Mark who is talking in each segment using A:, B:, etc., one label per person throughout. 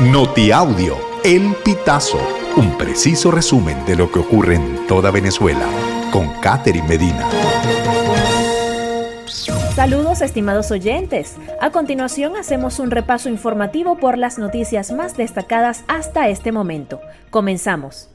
A: Notiaudio, El Pitazo, un preciso resumen de lo que ocurre en toda Venezuela, con Catherine Medina.
B: Saludos estimados oyentes. A continuación hacemos un repaso informativo por las noticias más destacadas hasta este momento. Comenzamos.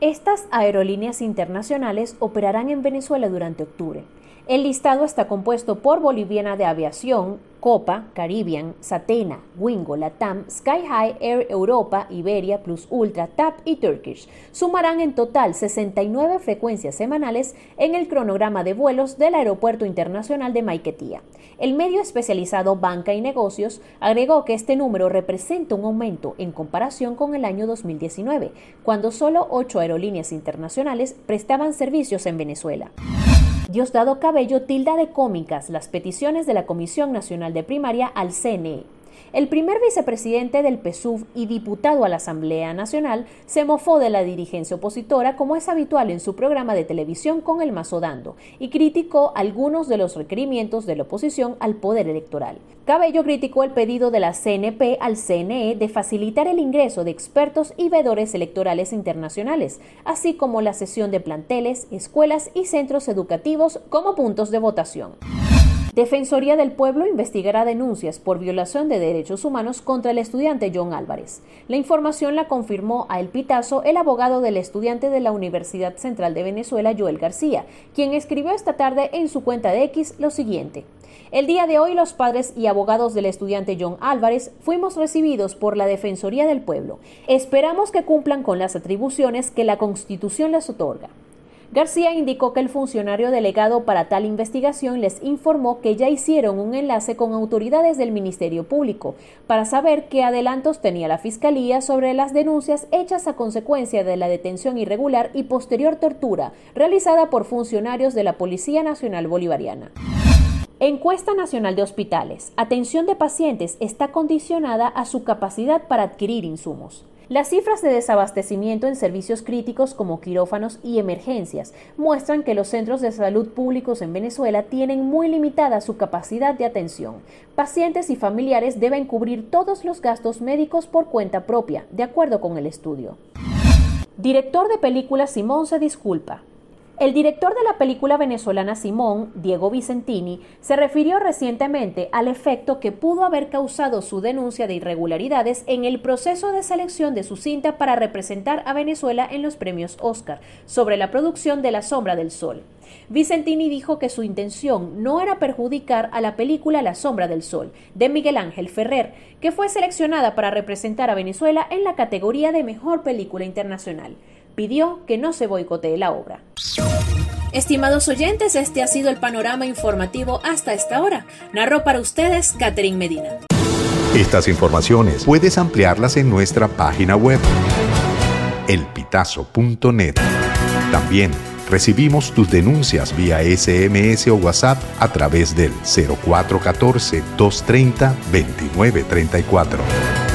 B: Estas aerolíneas internacionales operarán en Venezuela durante octubre. El listado está compuesto por Boliviana de Aviación, Copa, Caribbean, Satena, Wingo, Latam, Sky High, Air Europa, Iberia, Plus Ultra, TAP y Turkish. Sumarán en total 69 frecuencias semanales en el cronograma de vuelos del Aeropuerto Internacional de Maiquetía. El medio especializado Banca y Negocios agregó que este número representa un aumento en comparación con el año 2019, cuando solo ocho aerolíneas internacionales prestaban servicios en Venezuela. Diosdado Cabello tilda de cómicas las peticiones de la Comisión Nacional de Primaria al CNE. El primer vicepresidente del PSUV y diputado a la Asamblea Nacional se mofó de la dirigencia opositora como es habitual en su programa de televisión con el mazo dando y criticó algunos de los requerimientos de la oposición al poder electoral. Cabello criticó el pedido de la CNP al CNE de facilitar el ingreso de expertos y vedores electorales internacionales, así como la cesión de planteles, escuelas y centros educativos como puntos de votación. Defensoría del Pueblo investigará denuncias por violación de derechos humanos contra el estudiante John Álvarez. La información la confirmó a El Pitazo el abogado del estudiante de la Universidad Central de Venezuela, Joel García, quien escribió esta tarde en su cuenta de X lo siguiente. El día de hoy los padres y abogados del estudiante John Álvarez fuimos recibidos por la Defensoría del Pueblo. Esperamos que cumplan con las atribuciones que la Constitución les otorga. García indicó que el funcionario delegado para tal investigación les informó que ya hicieron un enlace con autoridades del Ministerio Público para saber qué adelantos tenía la Fiscalía sobre las denuncias hechas a consecuencia de la detención irregular y posterior tortura realizada por funcionarios de la Policía Nacional Bolivariana. Encuesta Nacional de Hospitales. Atención de pacientes está condicionada a su capacidad para adquirir insumos. Las cifras de desabastecimiento en servicios críticos como quirófanos y emergencias muestran que los centros de salud públicos en Venezuela tienen muy limitada su capacidad de atención. Pacientes y familiares deben cubrir todos los gastos médicos por cuenta propia, de acuerdo con el estudio. Director de película Simón se disculpa. El director de la película venezolana Simón, Diego Vicentini, se refirió recientemente al efecto que pudo haber causado su denuncia de irregularidades en el proceso de selección de su cinta para representar a Venezuela en los premios Oscar sobre la producción de La Sombra del Sol. Vicentini dijo que su intención no era perjudicar a la película La Sombra del Sol, de Miguel Ángel Ferrer, que fue seleccionada para representar a Venezuela en la categoría de Mejor Película Internacional pidió que no se boicotee la obra. Estimados oyentes, este ha sido el panorama informativo hasta esta hora. Narró para ustedes Catherine Medina.
A: Estas informaciones puedes ampliarlas en nuestra página web, elpitazo.net. También recibimos tus denuncias vía SMS o WhatsApp a través del 0414 230 2934.